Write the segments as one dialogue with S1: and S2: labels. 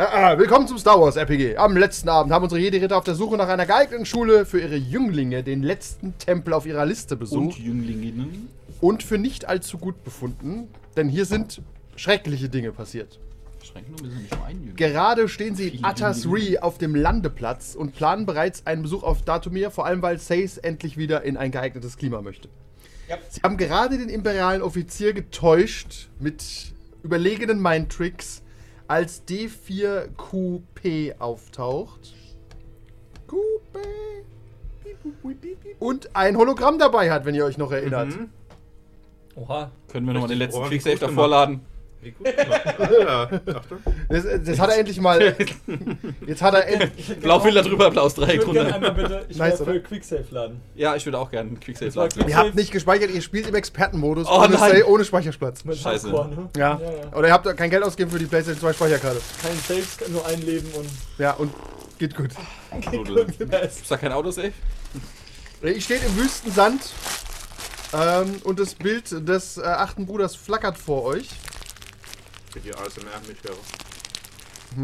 S1: Ah, ah, willkommen zum Star Wars RPG. Am letzten Abend haben unsere Jedi-Ritter auf der Suche nach einer geeigneten Schule für ihre Jünglinge den letzten Tempel auf ihrer Liste
S2: Und
S1: besucht
S2: Jünglinnen.
S1: und für nicht allzu gut befunden, denn hier sind schreckliche Dinge passiert. Gerade stehen sie in
S2: Viele
S1: Atas
S2: Jünglinge.
S1: Re auf dem Landeplatz und planen bereits einen Besuch auf Datumir, vor allem weil Sace endlich wieder in ein geeignetes Klima möchte. Sie haben gerade den imperialen Offizier getäuscht mit überlegenen Mindtricks, als D4QP auftaucht. QP. Und ein Hologramm dabei hat, wenn ihr euch noch erinnert.
S3: Oha.
S2: Können wir nochmal den letzten Quicksave
S4: gut
S2: davor
S4: gemacht.
S2: laden?
S4: Wie gut gemacht. ja, Achtung.
S1: Das, das hat er endlich mal. Jetzt hat er endlich.
S2: Blaufilter drüber, Applaus,
S3: Ich
S2: Dreieck
S3: würde einmal bitte, ich
S1: Nice,
S3: für Quicksave laden.
S2: Ja, ich würde auch gerne Quicksave
S3: war
S2: laden.
S1: Ihr habt nicht gespeichert, ihr spielt im Expertenmodus
S2: Oh
S1: ohne,
S2: nein.
S1: Sa- ohne Speicherplatz.
S3: Mit
S2: Scheiße.
S3: Hardcore, ne?
S1: Ja.
S3: ja, ja.
S1: Oder ihr habt kein Geld ausgegeben für die PlayStation 2 Speicherkarte.
S3: Kein Saves, nur ein Leben und.
S1: Ja, und geht gut.
S2: Ist da kein Autosave?
S1: Ich stehe im Wüstensand ähm, und das Bild des äh, achten Bruders flackert vor euch.
S4: Für die ASMR mich höre.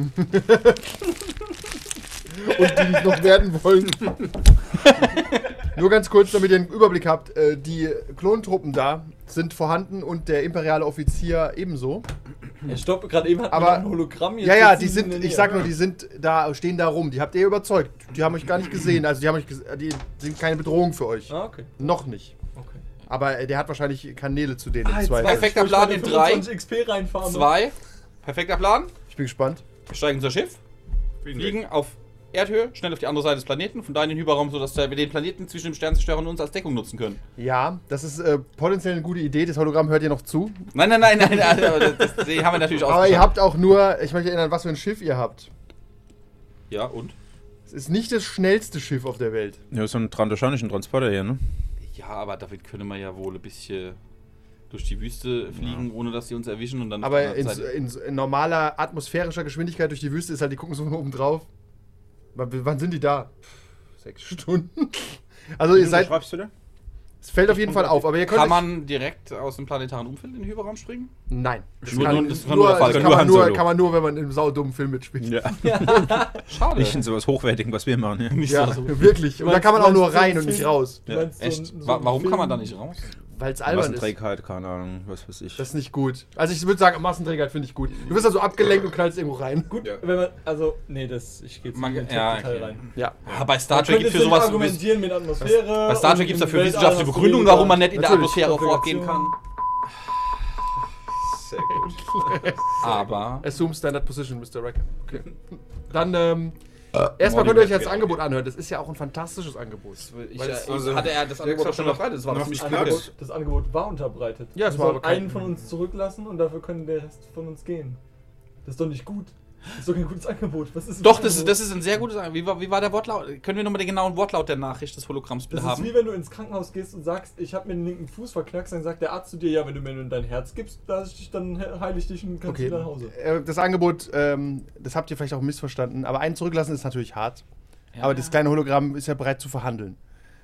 S1: und die nicht noch werden wollen. Nur ganz kurz, damit ihr einen Überblick habt. Äh, die Klontruppen da sind vorhanden und der imperiale Offizier ebenso.
S3: Ja, stopp, gerade eben hat
S1: Aber-
S3: ein Hologramm. jetzt
S1: Ja, ja, die sind, ich sag nur, die sind da, stehen da rum. Die habt ihr überzeugt. Die haben euch gar nicht gesehen. Also die haben euch, ges- die sind keine Bedrohung für euch.
S3: Ah, okay.
S1: Noch nicht. Aber der hat wahrscheinlich Kanäle zu denen.
S3: Ah,
S1: zwei.
S2: Perfekter Plan in drei,
S3: 25 XP reinfahren.
S2: Zwei. Perfekter Plan.
S1: Ich bin gespannt.
S2: Wir steigen unser Schiff,
S4: Fliegen
S2: fliegen auf Erdhöhe, schnell auf die andere Seite des Planeten, von da in den Hyperraum, sodass wir den Planeten zwischen dem Sternzerstörer und uns als Deckung nutzen können.
S1: Ja, das ist äh, potenziell eine gute Idee. Das Hologramm hört ihr noch zu.
S2: Nein, nein, nein, nein, nein aber das, das, haben wir natürlich auch.
S1: Aber ihr habt auch nur, ich möchte erinnern, was für ein Schiff ihr habt.
S2: Ja, und?
S1: Es ist nicht das schnellste Schiff auf der Welt.
S5: Ja, so ein transoceanischen Transporter hier, ne?
S2: Ja, aber damit können wir ja wohl ein bisschen durch die Wüste fliegen, ohne dass sie uns erwischen und dann.
S1: Aber in, in, in normaler atmosphärischer Geschwindigkeit durch die Wüste ist halt, die gucken so oben drauf. Wann, wann sind die da? Pff, Sechs Stunden. Also ihr seid,
S5: schreibst du da?
S1: Es fällt auf jeden Fall auf, aber ihr könnt
S2: Kann man direkt aus dem planetaren Umfeld in den Hyperraum springen?
S1: Nein. Das
S2: Nur-
S1: kann,
S2: nur- das kann
S1: nur,
S2: nur
S1: das kann, man
S5: Nur Han
S1: nur,
S5: Solo.
S1: kann man nur, wenn man in einem saudummen Film mitspielt.
S5: Ja.
S2: Schade.
S5: Nicht in sowas Hochwertigen, was wir machen. Ja.
S2: Nicht
S1: Ja,
S2: so.
S1: wirklich. Und da kann man auch nur rein und nicht raus.
S5: Ja,
S3: so
S5: echt?
S3: ein- so
S2: warum kann
S3: Film-
S2: man da nicht raus?
S1: Weil es albern ist.
S5: Massenträgheit, keine Ahnung, was weiß ich.
S1: Das ist nicht gut. Also ich würde sagen, Massenträger finde ich gut. Du wirst also abgelenkt und knallst irgendwo rein.
S3: Gut,
S4: Ja.
S3: wenn man. Also, nee, das. Ich gehe jetzt
S2: Man-
S3: nicht in den
S2: ja, okay.
S3: rein.
S1: Ja.
S2: Ja, bei Star Trek gibt es für sowas.
S3: argumentieren mit Atmosphäre.
S2: Bei Star Trek gibt es dafür wissenschaftliche Begründungen, warum man nicht in der. Atmosphäre vorgehen kann.
S4: Sehr gut.
S2: Aber.
S1: Assume Standard Position, Mr. Wrecker. Okay. Dann, ähm, erstmal könnt ihr euch das Angebot anhören. Das ist ja auch ein fantastisches Angebot.
S2: Ich,
S1: Weil es-
S2: äh,
S4: also-
S2: hatte er das Angebot auch schon verbreitet. Das war
S4: noch nicht.
S3: Angebot, das Angebot war unterbreitet.
S1: Ja, es
S3: Wir
S1: war aber
S3: einen von uns zurücklassen und dafür können der Rest von uns gehen. Das ist doch nicht gut. Das ist doch kein gutes Angebot. Was ist
S2: Doch, das, ist- das ist ein sehr gutes Angebot. Wie war, wie war der Wortlaut? Können wir nochmal den genauen Wortlaut der Nachricht des Hologramms bitte
S3: Das ist
S2: haben?
S3: wie wenn du ins Krankenhaus gehst und sagst, ich habe mir den linken Fuß verknackst, dann sagt der Arzt zu dir, ja, wenn du mir nun dein Herz gibst, dich, dann he- heile ich dich und kannst
S1: Okay.
S3: wieder nach Hause.
S1: Äh, Das Angebot, ähm, das habt ihr vielleicht auch missverstanden, aber einen zurücklassen ist natürlich hart.
S2: Ja,
S1: aber
S2: ja.
S1: das kleine Hologramm ist ja bereit zu verhandeln.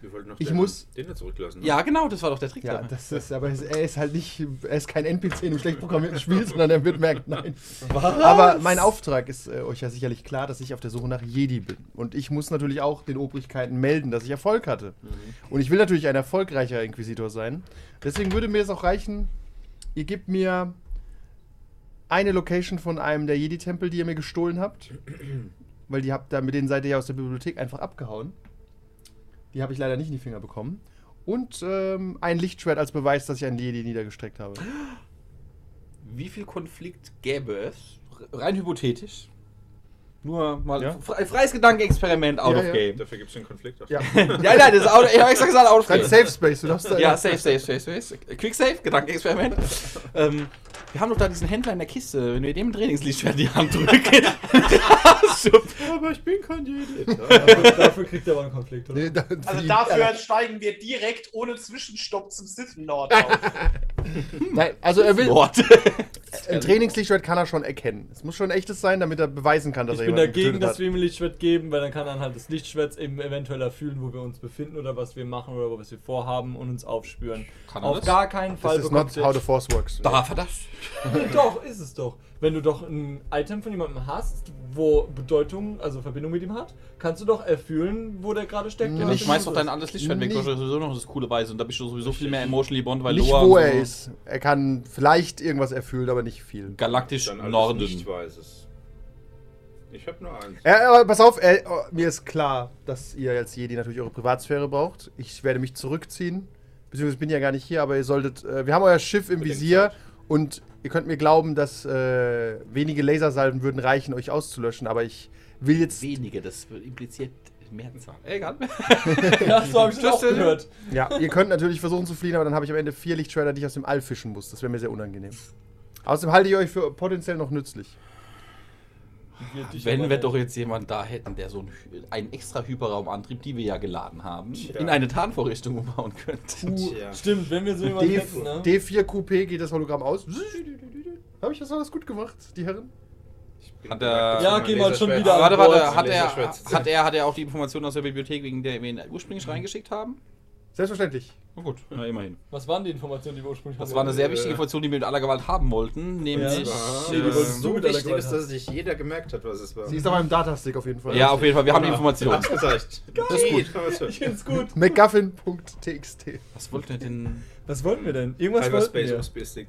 S4: Wir wollten noch
S1: Ich
S4: den,
S1: muss-
S4: den da zurücklassen. ne?
S2: Ja, genau, das war doch der Trick.
S1: Ja, das ist, aber es- er ist halt nicht, er ist kein NPC in einem schlecht programmierten Spiel, sondern er wird merken, nein. Aber mein Auftrag ist äh, euch ja sicherlich klar, dass ich auf der Suche nach Jedi bin. Und ich muss natürlich auch den Obrigkeiten melden, dass ich Erfolg hatte. Und ich will natürlich ein erfolgreicher Inquisitor sein. Deswegen würde mir es auch reichen, ihr gebt mir eine Location von einem der Jedi-Tempel, die ihr mir gestohlen habt. Weil die habt da, mit denen seid ihr ja aus der Bibliothek einfach abgehauen. Die habe ich leider nicht in die Finger bekommen. Und ähm, ein Lichtschwert als Beweis, dass ich einen Jedi niedergestreckt habe.
S2: Wie viel Konflikt gäbe es, rein hypothetisch, nur mal
S1: Ja.
S2: fre- freies Gedankenexperiment out
S1: Ja,
S2: of
S1: ja.
S2: game.
S4: Dafür gibt es den Konflikt.
S1: Ja.
S2: ja, nein, das ist out, ich habe extra gesagt out of game.
S1: Safe Space, du darfst da.
S2: Ja, safe, safe, safe, safe. Quick save, Gedankenexperiment. ähm, Wir haben doch da diesen Händler in der Kiste. Wenn wir dem Trainingslichtschwert in die Hand drücken.
S4: Aber ich bin kein Jedi.
S3: dafür, dafür kriegt er aber einen Konflikt, oder?
S1: Nee, da-
S6: Also dafür steigen wir direkt ohne Zwischenstopp zum Sith Lord auf.
S1: Nein, also er will. Ein Trainingslichtschwert kann er schon erkennen. Es muss schon echtes sein, damit er beweisen kann, dass
S3: Ich
S1: er
S3: bin
S1: jemanden
S3: dagegen,
S1: getötet
S3: dass
S1: hat.
S3: wir ihm ein Lichtschwert geben, weil dann kann er anhand des Lichtschwerts eben eventuell erfüllen, wo wir uns befinden oder was wir machen oder was wir vorhaben und uns aufspüren.
S2: Kann er
S3: Auf
S2: das?
S3: gar keinen Fall
S1: Das ist not
S3: bekommt
S1: how the force works.
S2: Darf er das?
S3: Doch, ist es doch. Wenn du doch ein Item von jemandem hast, wo Bedeutung, also Verbindung mit ihm hat, kannst du doch erfüllen, wo der gerade steckt.
S1: Nicht-
S2: schmeißt
S3: was
S2: doch
S3: ist.
S2: dein anderes Lichtschwert weg,
S1: Nicht-
S2: du hast sowieso noch das coole Weise und da bist du sowieso viel mehr emotionally bond, weil
S1: Nicht,
S2: Loa
S1: wo er
S2: so
S1: ist. Er kann vielleicht irgendwas erfüllen, aber nicht viel.
S2: galaktisch
S4: Dann
S2: Norden.
S4: nicht weißes. Ich hab nur eins.
S1: Ja, aber pass auf, äh, oh, mir ist klar, dass ihr als Jedi natürlich eure Privatsphäre braucht. Ich werde mich zurückziehen. Beziehungsweise bin ja gar nicht hier, aber ihr solltet. Äh, wir haben euer Schiff im Visier und ihr könnt mir glauben, dass äh, wenige Lasersalven würden reichen, euch auszulöschen. Aber ich will jetzt.
S2: Wenige, das impliziert Mehrzahl. Egal.
S3: Ja, so habe ich das auch
S2: Das, äh,
S3: gehört.
S1: Ja, ihr könnt natürlich versuchen zu fliehen, aber dann habe ich am Ende vier Lichtschwerter, die ich aus dem All fischen muss. Das wäre mir sehr unangenehm. Außerdem halte ich euch für potenziell noch nützlich.
S3: Wir dich
S2: Wenn wir doch jetzt jemanden da hätten, der so einen, einen extra Hyperraumantrieb, die wir ja geladen haben,
S4: Tja.
S2: in eine Tarnvorrichtung umbauen könnten.
S4: Tja.
S3: Stimmt, wenn wir so jemanden
S1: D
S3: hätten, ne?
S1: D4 Coupé geht das Hologramm aus. Habe ich das alles gut gemacht, die Herren?
S2: Hat er-
S3: Ja, geh mal schon wieder an
S2: Warte, warte, hat er, hat, er, hat er auch die Informationen aus der Bibliothek, wegen der wir ihn ursprünglich reingeschickt haben?
S1: Selbstverständlich.
S2: Na gut, na immerhin.
S3: Was waren die Informationen, die wir ursprünglich
S2: Das
S3: hatten?
S2: war eine sehr wichtige Information, die wir mit aller Gewalt haben wollten, nämlich...
S3: Ja.
S4: war,
S3: Nee, die
S4: äh,
S3: wolltest du
S4: so
S3: mit aller
S4: wichtig
S3: Gewalt
S4: ist, dass sich jeder gemerkt hat, was es war.
S1: Sie ist aber im Datastick auf jeden Fall.
S2: Ja, auf jeden Fall, wir haben die.
S4: Hab's gesagt.
S2: Das ist gut.
S3: Ich find's gut.
S1: McGuffin.txt.
S2: Was wollte er denn...
S3: Was wollten wir denn? Irgendwas wollten
S4: Hyperspace
S3: wir.
S4: USB-Stick.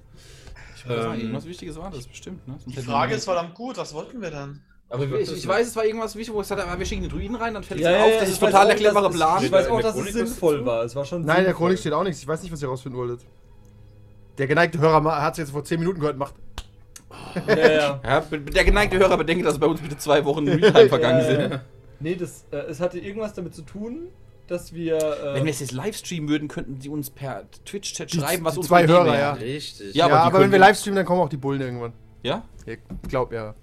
S2: Ich weiß nicht,
S4: Ähm,
S2: irgendwas Wichtiges war das bestimmt, ne? Sonst
S6: Die
S2: hätten
S6: Frage
S2: wir-
S6: ist verdammt gut, was wollten wir denn?
S2: Aber ich, ich weiß, es war irgendwas wichtig, wo ich gesagt habe, wir schicken den Druiden rein, dann fällt es
S3: Ja,
S2: auf,
S3: ja,
S2: das
S3: ich
S2: ist total der clevere Plan.
S3: Ich weiß
S4: In
S3: auch,
S4: der
S3: dass es sinnvoll war. Es war schon
S1: Nein, der
S3: sinnvoll.
S1: Chronik steht auch nichts. Ich weiß nicht, was ihr rausfinden wolltet. Der geneigte Hörer hat es jetzt vor 10 Minuten gehört, macht.
S3: Ja, ja.
S2: Ja, der geneigte Hörer bedenke, dass bei uns bitte zwei Wochen Realtime vergangen
S3: Ja,
S2: sind.
S3: ja. Nee, das, äh, es hatte irgendwas damit zu tun, dass wir. Äh,
S2: Wenn wir es jetzt live streamen würden, könnten sie uns per Twitch-Chat
S1: Die-
S2: schreiben, was
S1: die
S2: uns
S1: zwei Hörer, ja.
S4: Richtig.
S2: Ja,
S1: Ja,
S2: aber
S1: aber,
S2: die
S1: wenn wir
S2: können-
S1: live streamen, dann kommen auch die Bullen irgendwann.
S2: Ja?
S1: Ich glaub ja.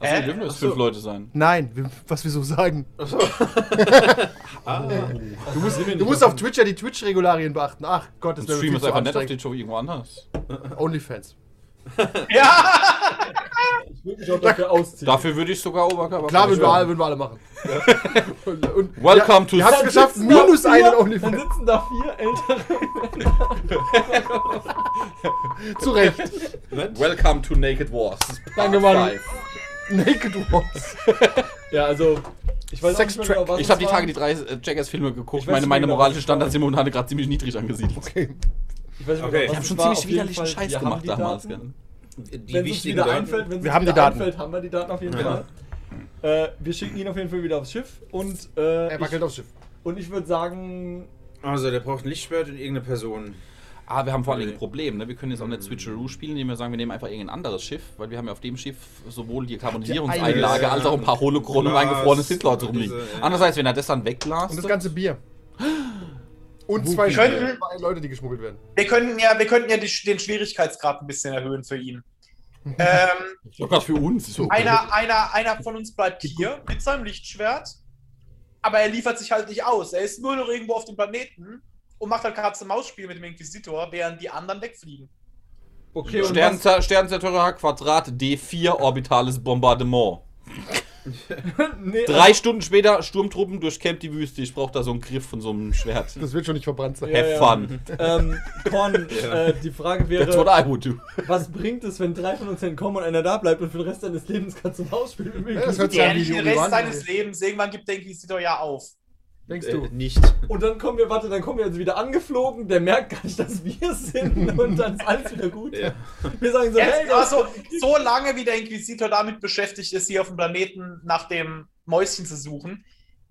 S2: Achso,
S6: Äh?
S2: dürfen wir jetzt
S4: Achso.
S2: fünf Leute sein.
S1: Nein, wir- was wir so sagen.
S4: Ah,
S1: Du musst,
S3: wir
S1: du musst
S3: auf
S1: Twitch ja die Twitch-Regularien beachten. Ach Gott, das
S2: Dann
S1: wäre
S2: wir es
S1: zu
S2: einfach nicht auf den Show irgendwo anders.
S1: Onlyfans.
S6: Ja!
S3: ich würde mich auch dafür ausziehen.
S2: Dafür würde ich sogar Oberkörper.
S1: Klar, würden wir,
S2: Ja.
S1: alle, würden wir alle machen. Und, und,
S2: Welcome to
S1: Ihr habt es
S3: Dann
S1: geschafft, minus
S3: vier-
S1: einen
S3: Dann
S1: Onlyfans.
S3: sitzen da vier ältere.
S1: Zu Recht.
S2: Welcome to Naked Wars.
S1: Danke, Mann. Naked Wars.
S3: Ja, also. Ich weiß
S1: Sex
S3: auch nicht mehr genau, was
S2: Ich habe die. Tage die drei äh, Jackass-Filme geguckt.
S3: Ich weiß
S2: Meine,
S3: nicht
S2: meine
S3: genau,
S2: moralischen
S3: was es
S2: Standards sind momentan gerade ziemlich niedrig angesiedelt.
S1: Okay.
S3: Ich weiß nicht
S4: Okay.
S3: was es
S2: schon
S3: war.
S2: ziemlich
S3: Auf jeden
S2: widerlichen
S3: Fall,
S2: Scheiß
S3: wir haben
S2: gemacht
S3: die
S2: damals,
S3: Daten.
S4: Die
S3: Wenn es uns
S4: wichtigen
S3: wieder
S4: Daten.
S3: einfällt, wenn es
S1: Wir
S3: uns
S1: haben die
S3: wieder
S1: Daten.
S3: einfällt, haben wir die Daten auf jeden
S4: Ja.
S3: Fall. Äh, wir schicken ihn auf jeden Fall wieder aufs Schiff und äh,
S1: Er wackelt
S3: ich,
S1: aufs Schiff.
S3: und ich würde sagen,
S4: Also, der braucht ein Lichtschwert und irgendeine Person.
S2: Ah, wir haben vor allem ein
S4: Okay.
S2: Problem. Ne? Wir können jetzt auch nicht Switcheroo spielen, indem wir sagen, wir nehmen einfach irgendein anderes Schiff, weil wir haben ja auf dem Schiff sowohl die Karbonisierungseinlage als auch ein paar Holochronen und eingefrorene Sith-Leute
S4: und
S2: rumliegen.
S4: ja.
S2: Andererseits, wenn er das dann
S1: Und
S2: wegblastet.
S1: das ganze Bier. Und zwei,
S6: Wir könnten-
S1: Leute, die geschmuggelt werden.
S6: Wir könnten ja, wir könnten ja die, den Schwierigkeitsgrad ein bisschen erhöhen für ihn. ähm,
S2: Sogar für uns. Ist okay.
S6: einer, einer, einer von uns bleibt hier mit seinem Lichtschwert, aber er liefert sich halt nicht aus. Er ist nur noch irgendwo auf dem Planeten und macht halt Katze-Maus-Spiel mit dem Inquisitor, während die anderen wegfliegen.
S3: okay, was,
S2: Sternzer Quadrat D4 orbitales Bombardement.
S3: nee,
S2: Drei Stunden später, Sturmtruppen durchkämmt die Wüste. Ich brauche da so einen Griff von so einem Schwert.
S1: Das wird schon nicht verbrannt sein.
S3: Ja,
S2: Have
S3: ja.
S2: fun.
S3: ähm, Korn,
S4: Ja.
S3: äh, die Frage
S2: That's what
S3: wäre,
S2: I would do.
S3: was bringt es, wenn drei von uns entkommen und einer da bleibt und für den Rest seines Lebens kannst du Haus spielen?
S1: Ja, das hört sich
S6: Der
S1: an wie
S6: den Rest seines Lebens, irgendwann gibt der Inquisitor ja auf.
S1: Denkst
S4: Äh,
S1: du?
S4: nicht.
S3: Und dann kommen wir, warte, dann kommen wir jetzt wieder angeflogen, der merkt gar nicht, dass wir sind und dann ist alles wieder gut.
S4: Ja.
S3: Wir sagen so, hey,
S6: Jetzt,
S3: das
S6: also, so lange wie der Inquisitor damit beschäftigt ist, hier auf dem Planeten nach dem Mäuschen zu suchen,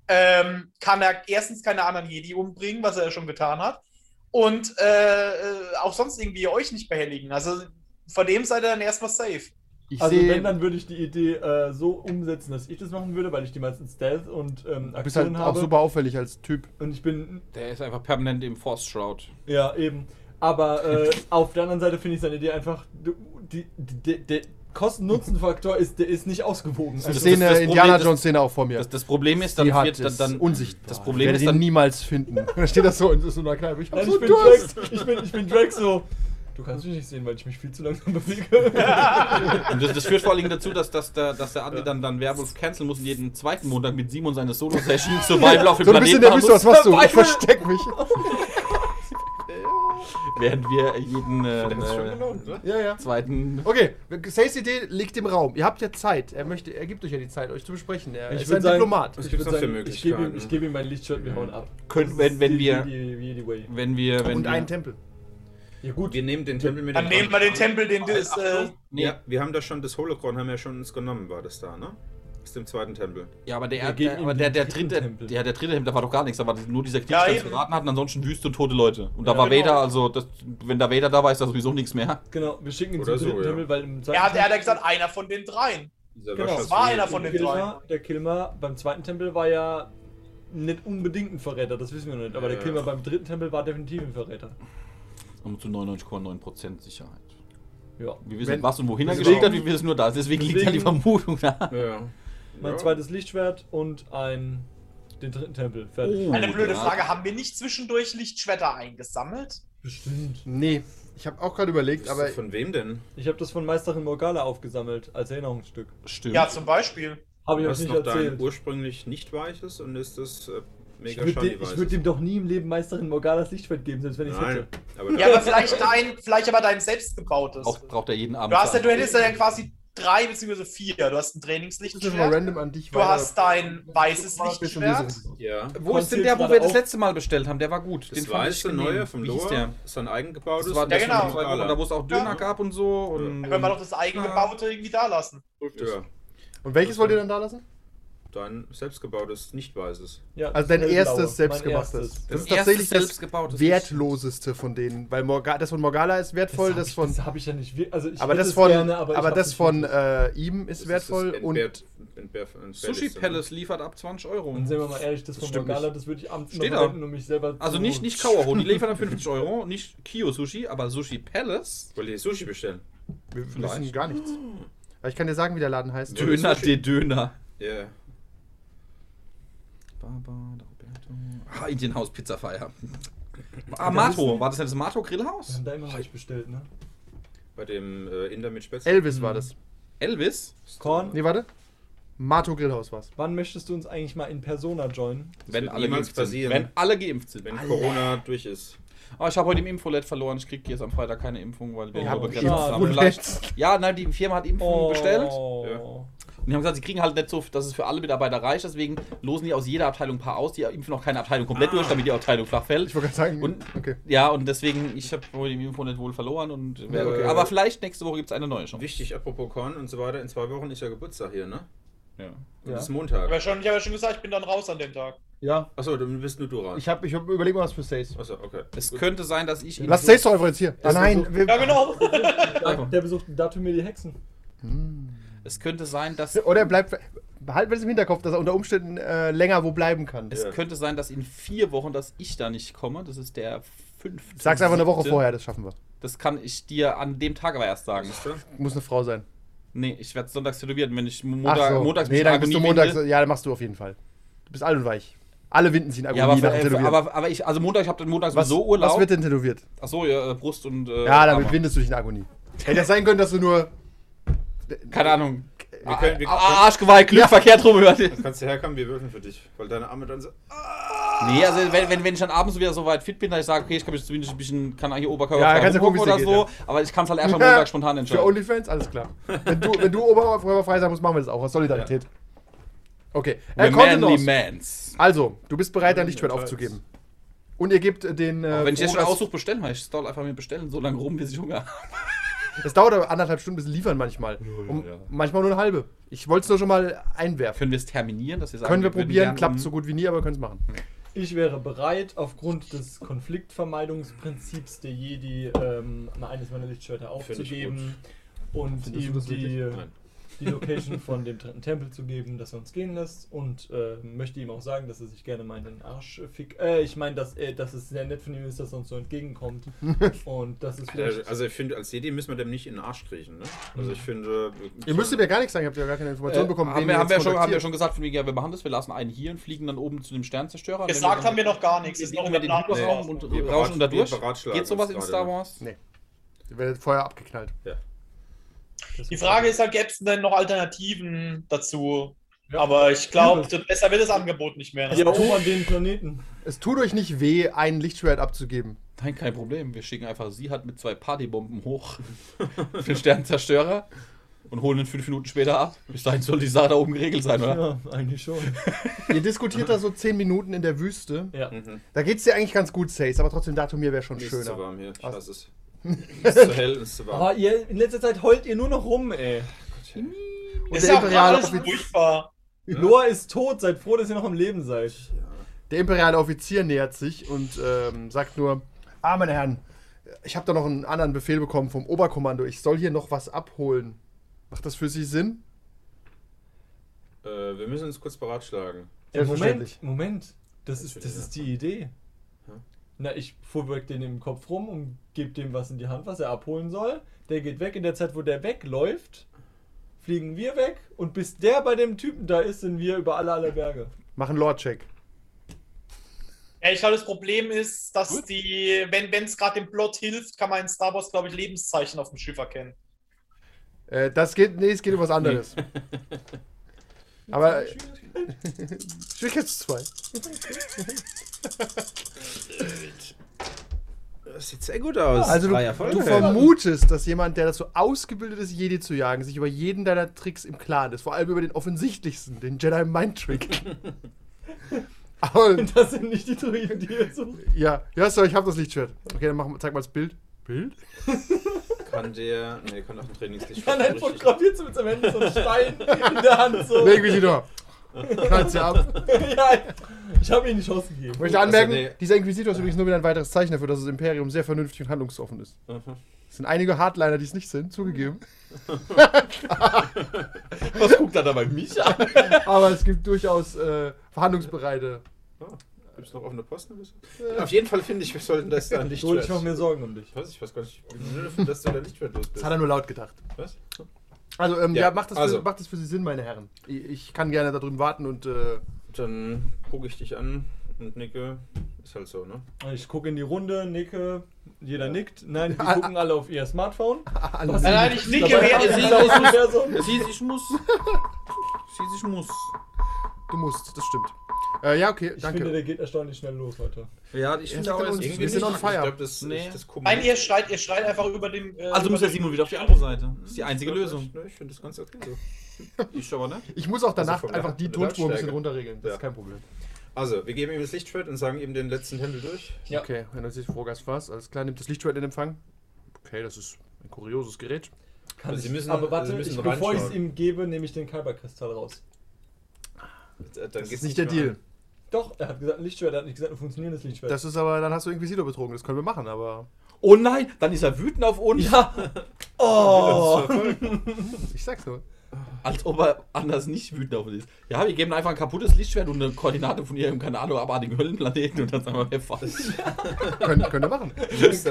S6: ähm, kann er erstens keine anderen Jedi umbringen, was er ja schon getan hat, und äh, äh, auch sonst irgendwie euch nicht behelligen. Also vor dem seid ihr dann erstmal safe.
S1: Ich
S3: Also wenn, dann würde ich die Idee äh, so umsetzen, dass ich das machen würde, weil ich die meisten Stealth und ähm,
S1: du bist halt
S3: Aktionen
S1: auch
S3: habe.
S1: super auffällig als Typ.
S3: Und ich bin,
S2: Der ist einfach permanent im Force Shroud.
S3: ja, eben. Aber äh, auf der anderen Seite finde ich seine Idee einfach, die, die, der Kosten-Nutzen-Faktor ist, der ist nicht ausgewogen. Also,
S2: das- das
S1: eine
S2: Problem-
S1: Indiana
S2: das-
S1: Jones Szene auch vor mir.
S2: Das, das Problem ist, dann
S1: die hat
S2: wird dann,
S1: es
S2: dann
S1: unsichtbar.
S2: Das Problem
S1: ich werde
S2: ist dann-
S1: niemals finden. Und dann steht das so in so einer Kneipe. Ich
S3: Nein,
S1: so
S3: ich, bin. Drax, ich, bin, ich bin Drax so. Du kannst mich nicht sehen, weil ich mich viel zu langsam bewege.
S2: Und das, das führt vor allen Dingen dazu, dass, dass, der, dass der Andi dann, dann Werwolf canceln muss und jeden zweiten Montag mit Simon seine Solo-Session Survival auf dem
S1: So,
S2: Planeten
S1: der
S2: machen
S1: Wüste, was
S2: muss,
S1: machst du? Ich versteck mich.
S2: während wir jeden
S4: schon
S2: äh,
S4: gelohnt, ne?
S1: Ja, ja.
S2: zweiten...
S1: Okay, Says Idee liegt im Raum. Ihr habt ja Zeit. Er möchte, er gibt euch ja die Zeit, euch zu besprechen. Er
S3: Ich
S1: ist ein
S3: sagen-
S1: Diplomat.
S4: Was
S3: Ich
S4: für
S3: sagen, ich gebe ihm, ich gebe ihm mein Lichtshirt, wir hauen ab.
S2: Können, wenn, wenn wir...
S3: Die Way.
S2: Wenn wir... Wenn
S1: Und
S2: wir
S1: einen Tempel.
S3: Ja, gut.
S4: Wir nehmen den Tempel mit
S6: Dann nehmen wir den Tempel, den das. Äh,
S2: nee,
S4: Ja, wir haben da schon das Holocron, haben wir ja schon uns genommen, war das da, ne? Aus dem zweiten Tempel.
S2: Ja, aber der, der, aber der, der dritte,
S3: Tempel.
S2: der, der dritte Tempel, da war doch gar nichts, da war nur dieser Krieg,
S6: Ja,
S2: der
S6: eben.
S2: verraten hat und ansonsten Wüste und tote Leute. Und da
S3: Ja,
S2: war
S6: genau.
S2: Vader, also das, wenn da Vader da war, ist da sowieso nichts mehr.
S3: Genau, wir schicken ihn
S4: Oder
S3: zum
S4: so,
S3: dritten
S4: ja.
S3: Tempel, weil im zweiten
S6: er hat, er hat ja
S3: Tempel-
S6: gesagt, einer von den dreien.
S4: Dieser
S3: Genau.
S6: Das war einer von den
S3: Kilmer, der Kilmer beim zweiten Tempel war ja nicht unbedingt ein Verräter, das wissen wir noch nicht. Aber der. Kilmer beim dritten Tempel war definitiv ein Verräter.
S2: Und zu 99,9% Sicherheit.
S3: Ja.
S2: Wir wissen
S1: Wenn-
S2: was und wohin er
S3: Deswegen-
S2: geschickt hat, wir wissen nur das. Deswegen, liegt ja die
S3: Deswegen-
S2: Vermutung da.
S4: Ja.
S3: Mein
S4: ja.
S3: zweites Lichtschwert und ein den dritten Tempel. Fertig.
S2: Oh.
S6: Eine blöde
S2: ja.
S6: Frage, haben wir nicht zwischendurch Lichtschwerter eingesammelt?
S3: Bestimmt.
S1: Nee, ich habe auch gerade überlegt,
S4: Aber
S1: aber
S4: von wem denn?
S3: Ich habe das von Meisterin Morgana aufgesammelt als Erinnerungsstück.
S2: Stimmt.
S6: Ja, zum Beispiel.
S3: Habe ich euch
S4: Was
S3: nicht
S4: noch dein
S3: erzählt.
S4: ursprünglich nicht weiches und ist das äh, mega
S3: Ich würde würd dem doch nie im Leben Meisterin Morganas Lichtschwert geben, selbst wenn ich es hätte.
S4: aber
S6: Ja, aber vielleicht dein, vielleicht aber dein selbstgebautes.
S2: Auch braucht er jeden Abend.
S6: Du hast ja, du hättest ja dann quasi drei bzw. vier. Du hast ein
S1: das ist schon mal
S6: Trainingslichtschwert.
S1: random an dich.
S6: Du hast dein weißes Lichtschwert.
S4: Ja.
S2: Wo ist denn der, wo wir das letzte Mal bestellt haben? Der war gut.
S4: Das
S2: fand ich
S4: weiße neue vom Loa
S2: der?
S4: ist ein eigengebautes.
S2: Das war
S4: und
S2: der
S6: genau.
S2: Wochen, da wo es auch Döner gab und so. Und,
S6: Können wir doch das eigengebaute irgendwie da lassen.
S4: Ja,
S1: Und welches wollt ihr dann da lassen?
S4: Dein selbstgebautes, nicht weißes.
S3: Ja,
S1: Also dein
S3: das
S1: erstes
S3: blaue.
S1: selbstgemachtes. Das ist tatsächlich das
S2: selbstgebautes
S1: wertloseste von denen, weil Morga das von Morgana ist wertvoll, das,
S3: hab
S1: von
S3: ich, das habe ich ja nicht. Also ich
S1: aber das von
S3: gerne,
S1: aber,
S3: hab's
S1: das von äh, ihm ist
S4: Das
S1: wertvoll
S4: das
S1: und
S2: Sushi? Palace liefert ab 20 Euro.
S3: Und sehen wir mal ehrlich, das von
S2: Stimmt
S3: Morgana,
S2: nicht.
S3: das würde ich abends
S2: Steht
S3: um mich selber
S2: Also
S3: zu...
S2: nicht, nicht Kauerho, die liefern ab 50 Euro, nicht Kio Sushi, aber Sushi Palace.
S4: Wollt ihr Sushi bestellen?
S1: wir
S2: Vielleicht.
S1: wissen gar nichts. Aber ich kann dir sagen, wie der Laden heißt.
S4: Dö-
S2: Döner de Döner.
S4: Ja.
S2: Baba, Roberto. Ah, Indienhaus Pizza Feier. Ah, Mato. War das nicht das Mato
S3: Wir
S2: Grillhaus?
S3: haben da immer was bestellt, ne?
S4: Bei dem äh, Inder mit Spätzle.
S1: Elvis war das.
S2: Elvis?
S3: Korn,
S1: Nee, warte. Mato Grillhaus war's.
S3: wann möchtest du uns eigentlich mal in Persona joinen?
S2: Wenn alle geimpft sind. Wenn alle geimpft sind.
S4: Wenn Corona durch ist.
S2: Oh, ich habe heute im Infolet verloren. Ich kriege jetzt am Freitag keine Impfung, weil wir
S3: Oh,
S2: begrenzt haben. Vielleicht. Ja, nein, die Firma hat Impfungen bestellt.
S4: Ja.
S2: Und die haben gesagt, sie kriegen halt nicht so, dass es für alle Mitarbeiter reicht. Deswegen losen die aus jeder Abteilung ein paar aus. Die impfen noch keine Abteilung komplett durch, damit die Abteilung flach fällt.
S1: Ich wollte gerade sagen,
S2: Und-
S1: okay.
S2: Ja, und deswegen, ich habe heute im Infonet wohl verloren. Und
S1: Ja, okay.
S2: Aber vielleicht nächste Woche gibt es eine neue Chance.
S4: Wichtig, apropos Korn und so weiter, in zwei Wochen ist ja Geburtstag hier, ne?
S2: Ja.
S4: Und
S3: Ja.
S4: das ist Montag.
S6: Aber schon, ich habe ja schon gesagt, ich bin dann raus an dem Tag.
S1: Ja,
S4: Achso, dann bist nur du raus.
S1: ich habe ich hab überlegt mal was für Says.
S4: Achso, okay.
S2: Es
S4: Gut.
S2: könnte sein, dass ich.
S1: Lass Says doch einfach jetzt hier. Ah, nein, wir,
S6: Ja, genau.
S3: Der, der besucht dazu mir die Hexen.
S2: Es könnte sein, dass.
S1: Oder er bleibt. Behalten wir das im Hinterkopf, dass er unter Umständen äh, länger wo bleiben kann.
S2: Es
S4: Ja.
S2: könnte sein, dass in vier Wochen, dass ich da nicht komme. Das ist der fünfte.
S1: Sag's einfach eine Woche vorher, das schaffen wir.
S2: Das kann ich dir an dem Tag aber erst sagen.
S1: Muss eine Frau sein.
S2: Nee, ich werde sonntags tätowieren. Wenn ich Montag,
S1: Ach so.
S2: montags
S1: nee,
S2: mich
S1: dann bist du montags.
S2: winde-
S1: Ja, dann machst du auf jeden Fall. Du bist alt und weich. Alle winden sich in Agonie
S2: Ja, aber,
S1: nach dem
S2: äh,
S1: Tätowieren.
S2: aber, aber ich, also Montag, ich habe dann Montag
S1: was,
S2: sowieso Urlaub.
S1: was wird denn tätowiert?
S2: Achso, ja, äh, Brust und. Äh,
S1: Ja, damit
S2: Arme.
S1: windest du dich in Agonie. Hätte das sein können, dass du nur.
S2: Keine Ahnung.
S4: Wir können, wir,
S2: Ah, Arschgeweih, Glück, verkehrt rum hört.
S4: kannst du herkommen, wir würfeln für dich. Weil deine Arme dann so.
S2: Nee, also wenn, wenn, wenn ich dann abends wieder so weit fit bin, dass ich sage, okay, ich kann mich zumindest ein bisschen, kann hier Oberkörper
S1: Ja,
S2: frei
S1: kannst ja gucken,
S2: oder
S1: dir
S2: so, aber ich kann es halt erst am Montag spontan
S1: Für
S2: entscheiden.
S1: OnlyFans, alles klar. Wenn du, wenn du oberkörperfrei sein musst, machen wir das auch. Aus Solidarität. Okay. Äh,
S2: manly mans.
S1: Also, du bist bereit, dein Lichtschwert aufzugeben. Und ihr gebt äh, den. Äh,
S2: Wenn ich jetzt schon aussuche, bestellen, weil ich stall einfach mir bestellen, so lange rum, bis ich Hunger habe.
S1: Es dauert aber anderthalb Stunden bis sie liefern manchmal. Um,
S2: ja.
S1: Manchmal nur eine halbe. Ich wollte es nur schon mal einwerfen.
S2: Können wir es terminieren, dass wir sagen,
S1: Können wir
S2: würden
S1: probieren, klappt so gut wie nie, aber wir können es machen.
S3: Ich wäre bereit, aufgrund des Konfliktvermeidungsprinzips der Jedi ähm, eines meiner Lichtschwerter aufzugeben und ihm die.
S4: Nein.
S3: Die Location von dem dritten Tempel zu geben, dass er uns gehen lässt und äh, möchte ihm auch sagen, dass er sich gerne mal in den Arsch fick. Äh, ich meine, dass, er- dass es sehr nett von ihm ist, dass er uns so entgegenkommt. und das ist vielleicht.
S4: Also ich finde, als Jedi müssen wir dem nicht in den Arsch kriechen. Ne? Also ich finde...
S1: Ihr müsstet mir gar nichts sagen, ihr habt ja gar keine Informationen bekommen.
S2: Äh, haben,
S1: wen
S2: wir, haben, wir schon, haben wir schon gesagt, von wegen, ja, wir machen das, wir lassen einen hier und fliegen dann oben zu dem Sternzerstörer.
S6: Gesagt haben wir noch gar nichts. Ist noch in
S2: den. Hyperraum und rauschen da durch. Geht sowas in Star? Wars?
S1: Nee. Ihr werdet vorher abgeknallt.
S6: Die Frage ist halt, gäbe es denn noch Alternativen dazu?
S3: Ja.
S6: Aber ich glaube, besser wird das Angebot nicht mehr.
S3: ja, oben an den Planeten.
S1: Es tut euch nicht weh, ein Lichtschwert abzugeben.
S2: Nein, kein Problem. Wir schicken einfach sie hat mit zwei Partybomben hoch für den Sternzerstörer und holen ihn fünf Minuten später ab. Bis dahin soll die Sache da oben geregelt sein, oder?
S3: Ja, eigentlich schon.
S1: Ihr diskutiert da so 10 Minuten in der Wüste.
S3: Ja.
S4: Mhm.
S1: Da geht's dir eigentlich ganz gut, Sace, aber trotzdem Datumir wäre schon
S4: Mir ist zu
S1: schöner.
S4: warm hier. Ich
S1: Was?
S4: weiß es. Ist zu hell, ist zu warm.
S3: Aber ihr, in letzter Zeit heult ihr nur noch rum, ey.
S1: Und
S6: ist
S1: der
S6: ja
S1: imperiale,
S6: alles
S1: Offizier,
S6: furchtbar.
S3: Loa ist tot, seid froh, dass ihr noch am Leben seid.
S1: der imperiale Offizier nähert sich und ähm, sagt nur: Ah, meine Herren, ich habe da noch einen anderen Befehl bekommen vom Oberkommando. Ich soll hier noch was abholen. Macht das für Sie Sinn?
S4: Äh, wir müssen uns kurz beratschlagen.
S1: Selbstverständlich.
S3: Moment, Moment. Das ist, das ist die Idee. Na, ich fuhrwerk den im Kopf rum und gebe dem was in die Hand, was er abholen soll. Der geht weg. In der Zeit, wo der wegläuft, fliegen wir weg. Und bis der bei dem Typen da ist, sind wir über alle, alle Berge.
S1: Machen Lord-Check.
S6: Ja, ich glaube, das Problem ist, dass die, wenn es gerade dem Plot hilft, kann man in Star Wars, glaube ich, Lebenszeichen auf dem Schiff erkennen.
S1: Äh, das geht, nee, es geht um was anderes. Aber. Schwierigkeit 2.
S5: Das sieht sehr gut aus.
S1: Also du,
S5: Erfolge.
S1: du vermutest, dass jemand, der dazu ausgebildet ist, Jedi zu jagen, sich über jeden deiner Tricks im Klaren ist. Vor allem über den offensichtlichsten, den Jedi Mind Trick. Aber,
S3: Das sind nicht die Druiden, die ihr sucht.
S1: ja, ja, so, ich habe das Lichtschwert. Okay, dann mach, zeig mal das Bild. Bild?
S4: Kann der. Ne, kann auch ein Trainingslicht.
S3: Kann ein fotografiert so mit seinem Handy so einen Stein in der Hand so.
S1: Der Inquisitor. Knallt sie ab.
S3: ja, ich habe ihm die Chance gegeben.
S1: Ich möchte anmerken,
S4: nee.
S1: dieser Inquisitor ist übrigens nur wieder ein weiteres Zeichen dafür, dass das Imperium sehr vernünftig und handlungsoffen ist.
S4: Mhm.
S1: Es sind einige Hardliner, die es nicht sind, zugegeben.
S2: Was guckt er da bei mich an?
S1: Aber es gibt durchaus äh, verhandlungsbereite.
S4: Gibt es noch offene Posten? so? Auf jeden Fall finde ich, wir sollten das da ein
S3: So,
S4: Lichtschwert.
S3: ich mache mir Sorgen um dich.
S4: Was? Ich weiß gar nicht, wie dass du da Lichtschwert los
S1: Das
S4: bist.
S1: hat er nur laut gedacht.
S4: Was?
S1: Also, ähm, ja,
S4: Ja,
S1: macht, das
S4: also.
S1: für, macht das für Sie Sinn, meine Herren? Ich, ich kann gerne da drüben warten und. Äh,
S4: Dann gucke ich dich an und nicke. Ist halt so, ne?
S3: Ich gucke in die Runde, nicke, jeder nickt. Nein, die gucken alle auf ihr Smartphone.
S1: sehen-
S6: Nein, ich nicke während sie
S3: sie
S2: hieß, ich muss. Es hieß, ich muss.
S1: Du musst, das stimmt. Äh, ja, okay,
S3: Ich
S1: danke.
S3: finde, der geht erstaunlich schnell los heute.
S2: Ja, ich
S1: finde auch,
S4: Irgendwie
S1: wir sind on fire.
S4: Ich glaube, das,
S2: Nee.
S4: ich, das
S6: Nein, ihr schreit, ihr schreit einfach über den. äh,
S2: Also muss der Simon wieder auf die andere Seite. Das ist die einzige Lösung.
S4: Ich, ich finde das ganz okay so.
S2: Ich aber nicht.
S1: Ich muss auch danach
S4: Also
S1: einfach die Tonspur ein bisschen runterregeln. Das
S4: Ja.
S1: ist kein Problem.
S4: Also, wir geben ihm das Lichtschwert und sagen ihm den letzten Tempel durch.
S3: Ja.
S1: Okay, wenn er sich vorgast was. Alles klar, nimmt das Lichtschwert in Empfang. Okay, das ist ein kurioses Gerät.
S3: Kann
S4: Also
S3: ich,
S4: Sie müssen-
S3: aber warte,
S4: Sie müssen
S3: ich, bevor ich es ihm gebe, nehme ich den Kyberkristall raus.
S4: Dann
S1: Das ist nicht der Deal.
S4: an.
S3: Doch, er hat gesagt ein Lichtschwert, er hat nicht gesagt ein funktionierendes Lichtschwert.
S1: Das ist aber, dann hast du Inquisitor betrogen. Das können wir machen, aber
S2: Oh nein, dann ist er wütend auf uns.
S3: ja! Oh!
S1: ich sag's nur.
S2: Als ob er anders nicht wütend auf uns ist. Ja, wir geben einfach ein kaputtes Lichtschwert und eine Koordinate von ihrem, keine Ahnung, abartigen Höllenplaneten und dann sagen wir, wir fahren.
S1: Können, können wir machen.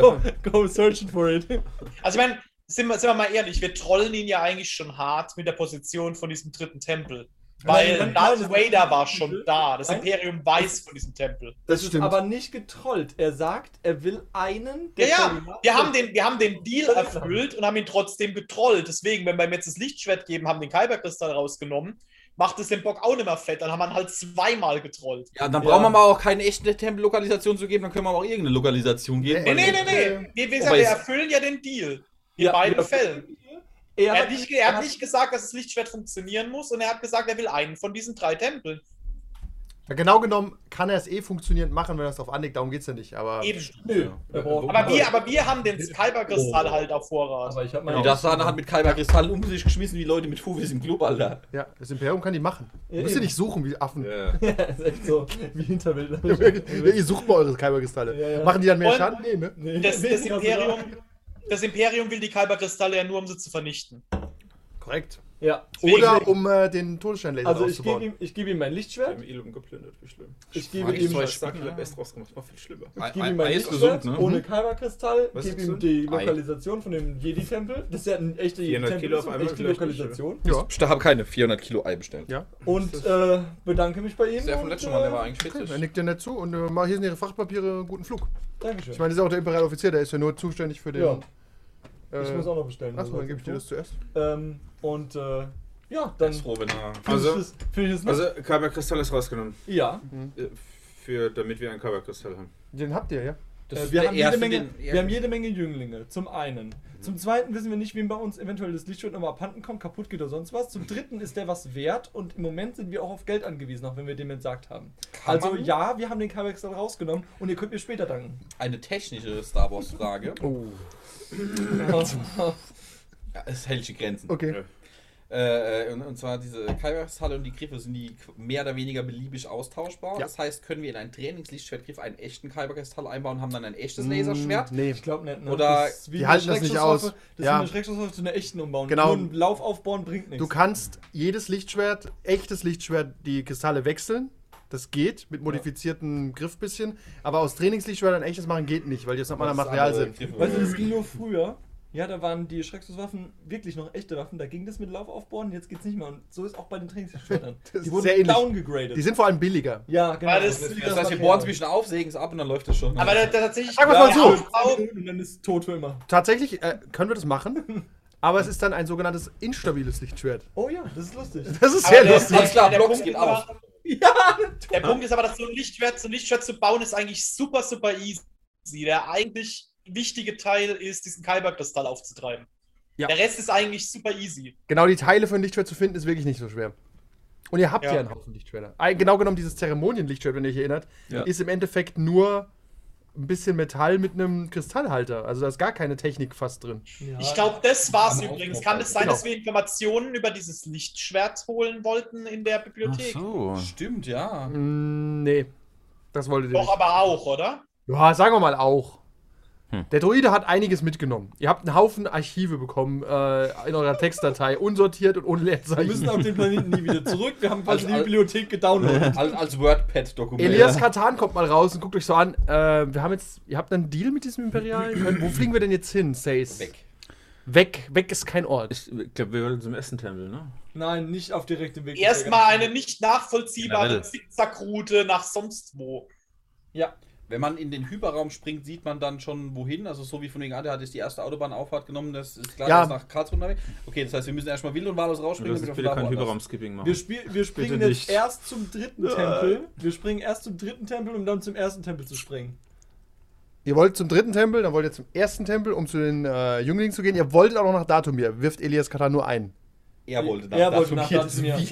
S3: go, go searching for it.
S6: Also, ich meine, sind wir, sind wir mal ehrlich, wir trollen ihn ja eigentlich schon hart mit der Position von diesem dritten Tempel. Weil Darth
S3: nein,
S6: Vader war schon da. Das. Imperium weiß von diesem Tempel.
S1: Das
S3: ist
S1: stimmt.
S3: aber nicht getrollt. Er sagt, er will einen
S6: Ja, ja,
S3: Koordinaten-
S6: wir haben den, wir haben den Deal erfüllt und haben ihn trotzdem getrollt. Deswegen, wenn wir ihm jetzt das Lichtschwert geben, haben den Kyberkristall rausgenommen, macht es den Bock auch nicht mehr fett. Dann haben wir ihn halt zweimal getrollt.
S2: Ja, dann
S3: Ja.
S2: brauchen wir mal auch keine echte Tempellokalisation zu geben, dann können wir auch irgendeine Lokalisation geben.
S1: Nee,
S6: Nee, nee, nee. Wir, wir,
S2: Wobei
S6: wir erfüllen ja den Deal. In
S3: Ja,
S6: beiden Fällen.
S3: Er,
S6: Er hat, nicht, er hat nicht gesagt, dass das Lichtschwert funktionieren muss und er hat gesagt, er will einen von diesen drei Tempeln.
S1: Ja, genau genommen kann er es eh funktionierend machen, wenn er es drauf anlegt. Darum geht's ja nicht. Aber
S6: Eben.
S3: Nö, braucht-
S6: Aber wir, aber wir haben den Kyberkristall halt auf Vorrat.
S3: Aber ich habe
S2: Die
S3: meine
S2: Dasana hat mit Kyberkristall um sich geschmissen wie Leute mit Fufis im Club, Alter.
S1: ja, das Imperium kann die machen.
S3: Ja,
S1: Ihr müsst ihr nicht suchen wie Affen.
S4: Ja.
S3: ist echt so wie Hinterwäldler.
S1: Ja, ihr sucht mal eure Kyberkristalle.
S3: Ja, ja.
S1: Machen die dann mehr
S6: Und-
S1: Schaden? Nee, ne?
S3: Nee,
S6: Das, das, Imperium. Das Imperium will die Kyberkristalle ja nur, um sie zu vernichten.
S1: Korrekt.
S3: Ja.
S1: Oder um äh, den Todessternlaser
S3: Also ich gebe
S1: auszubauen.
S3: ihm, ich gebe ihm mein Lichtschwert.
S4: haben Ilum geplündert, wie schlimm.
S3: Ich gebe
S2: Eigentlich
S3: ihm,
S2: zwei
S3: ich
S4: Ich sag,
S2: ne?
S4: Best rausgemacht, war viel schlimmer.
S3: gebe
S2: Ei-
S3: ihm mein Lichtschwert
S2: gesund, ne?
S3: ohne Kyber-Kristall,
S4: Was
S3: gebe ihm die
S2: Ei.
S3: Lokalisation von dem Jedi-Tempel. Das ist ja ein echter
S4: 400
S3: Jedi-Tempel, ist eine echte Lokalisation.
S1: Ja.
S2: Ich habe keine 400 Kilo Ei bestellt.
S1: Ja.
S3: Und äh, bedanke mich bei ihm.
S2: Der vom letzten Mal, der war
S3: äh,
S2: eigentlich
S1: Okay,
S2: kritisch.
S1: er nickt dir nicht zu und äh, hier sind ihre Frachtpapiere, guten Flug.
S3: Dankeschön.
S1: Ich meine, das ist auch der imperiale Offizier, der ist ja nur zuständig für den.
S3: Ja.
S1: äh,
S3: ich muss auch noch bestellen.
S1: Achso,
S3: was
S1: dann gebe ich dir das zuerst.
S3: Ähm, und äh, ja,
S2: Dann froh, wenn er.
S3: finde
S4: Also-
S3: ich das, ich.
S4: Also, Kyberkristall ist rausgenommen.
S3: ja.
S4: Äh, Für, damit wir einen Kyberkristall haben.
S1: Den habt ihr, ja?
S2: Das
S3: Äh, wir, haben jede Menge,
S2: den-
S3: wir haben jede Menge Jünglinge, zum einen.
S2: Mhm.
S3: Zum zweiten wissen wir nicht, wem bei uns eventuell das Lichtschwert nochmal abhanden kommt, kaputt geht oder sonst was. Zum dritten ist der was wert und im Moment sind wir auch auf Geld angewiesen, auch wenn wir dem entsagt haben.
S2: Kann
S3: also
S2: man?
S3: ja, wir haben den Kyberkristall rausgenommen und ihr könnt mir später danken.
S2: Eine technische Star Wars-Frage.
S1: Oh.
S2: Ja, es hält sich Grenzen.
S1: Okay.
S4: Ja.
S2: Äh, und, und zwar diese Kyberkristalle und die Griffe sind die mehr oder weniger beliebig austauschbar.
S1: Ja.
S2: Das heißt, können wir in einen Trainingslichtschwertgriff einen echten Kyberkristall einbauen und haben dann ein echtes
S1: Mm,
S2: Laserschwert?
S1: Nee.
S3: Ich glaube nicht, ne?
S2: Oder
S3: Das ist wie
S1: die halten das nicht aus.
S3: Das
S1: Ja.
S3: ist eine Schreckschusswaffe zu einer echten umbauen.
S1: Genau.
S3: Nur ein Lauf aufbauen bringt nichts.
S1: Du kannst jedes Lichtschwert, echtes Lichtschwert, die Kristalle wechseln. Das geht mit modifiziertem Griff bisschen. Aber aus Trainingslichtschwertern echtes machen geht nicht, weil die anderen
S2: Das
S1: Material sind.
S3: Weißt du, das ging nur früher. Ja, da waren die Schreckschusswaffen wirklich noch echte Waffen. Da ging das mit Lauf aufbauen, jetzt geht's nicht mehr. Und so ist auch bei den Trainingsschwertern.
S1: Das
S3: Die wurden
S1: sehr ähnlich.
S3: downgegradet.
S1: Die sind vor allem billiger.
S3: ja, genau.
S6: Weil das-
S3: ist
S2: Das heißt, wir bohren es ein bisschen auf, sägen es ab und dann läuft es schon.
S6: Aber der, der tatsächlich.
S1: Sagen wir's mal so.
S3: Und dann ist tot für immer.
S1: Tatsächlich äh, können wir das machen. Aber es ist dann ein sogenanntes instabiles Lichtschwert.
S3: Oh ja, das ist lustig.
S1: Das ist
S6: Aber
S1: sehr lustig.
S2: Alles klar,
S6: der
S2: Blocks
S6: Punkt
S2: geht auf.
S6: aber-
S3: ja,
S6: Der Punkt ist aber, dass so ein Lichtschwert, so ein Lichtschwert zu bauen, ist eigentlich super, super easy. Der eigentlich wichtige Teil ist, diesen Kyberkristall aufzutreiben.
S1: Ja.
S6: Der Rest ist eigentlich super easy.
S1: Genau, die Teile für ein Lichtschwert zu finden, ist wirklich nicht so schwer. Und ihr habt ja,
S6: Ja.
S1: einen Haufen Lichtschwerter. Genau genommen, dieses Zeremonienlichtschwert, wenn ihr euch erinnert,
S2: Ja.
S1: ist im Endeffekt nur ein bisschen Metall mit einem Kristallhalter. Also da ist gar keine Technik fast drin.
S6: Ich glaube, das war's
S2: man
S6: übrigens. Kann es sein,
S1: Genau.
S6: dass wir Informationen über dieses Lichtschwert holen wollten in der Bibliothek?
S5: so.
S2: Stimmt, ja.
S1: Mm, nee, das wolltet ihr
S6: Doch,
S1: nicht.
S6: aber auch, oder?
S1: Ja, sagen wir mal auch.
S5: Hm.
S1: Der Droide hat einiges mitgenommen. Ihr habt einen Haufen Archive bekommen äh, in eurer Textdatei, unsortiert und ohne
S3: wir müssen
S1: Leerzeichen.
S3: auf den Planeten nie wieder zurück. Wir haben quasi
S2: Also,
S3: die
S2: al-
S3: Bibliothek gedownloadet.
S2: Als, als WordPad-Dokument.
S1: Elias Katan kommt mal raus und guckt euch so an. Äh, wir haben jetzt, ihr habt einen Deal mit diesem Imperialen? Können- Wo fliegen wir denn jetzt hin, Says?
S2: Weg.
S1: Weg, weg ist kein Ort.
S5: Ich glaube, wir wollen zum Essen-Tempel, ne?
S3: Nein, nicht auf direktem Weg.
S6: Erstmal eine nicht nachvollziehbare. Zickzackroute nach sonst wo.
S3: Ja.
S2: Wenn man in den Hyperraum springt, sieht man dann schon wohin. Also so wie von wegen, ah, der hat jetzt die erste Autobahnauffahrt genommen, das ist klar,
S1: Ja.
S2: der ist nach Karlsruhe unterwegs. Okay, das heißt, wir müssen erstmal wild und wahllos rausspringen.
S5: Uns
S2: damit
S5: bitte
S2: wir
S5: kein Hyperraum-Skipping machen.
S3: Wir, spiel, wir springen
S5: Bitte
S3: jetzt
S5: nicht.
S3: erst zum dritten Tempel. Wir springen erst zum dritten Tempel, um dann zum ersten Tempel zu springen.
S1: Ihr wollt zum dritten Tempel, dann wollt ihr zum ersten Tempel, um zu den äh, Jünglingen zu gehen. Ihr wolltet auch noch nach Datumir. Wirft Elias Katan nur ein.
S2: Er wollte
S3: Er wollte nach Datumir.
S2: das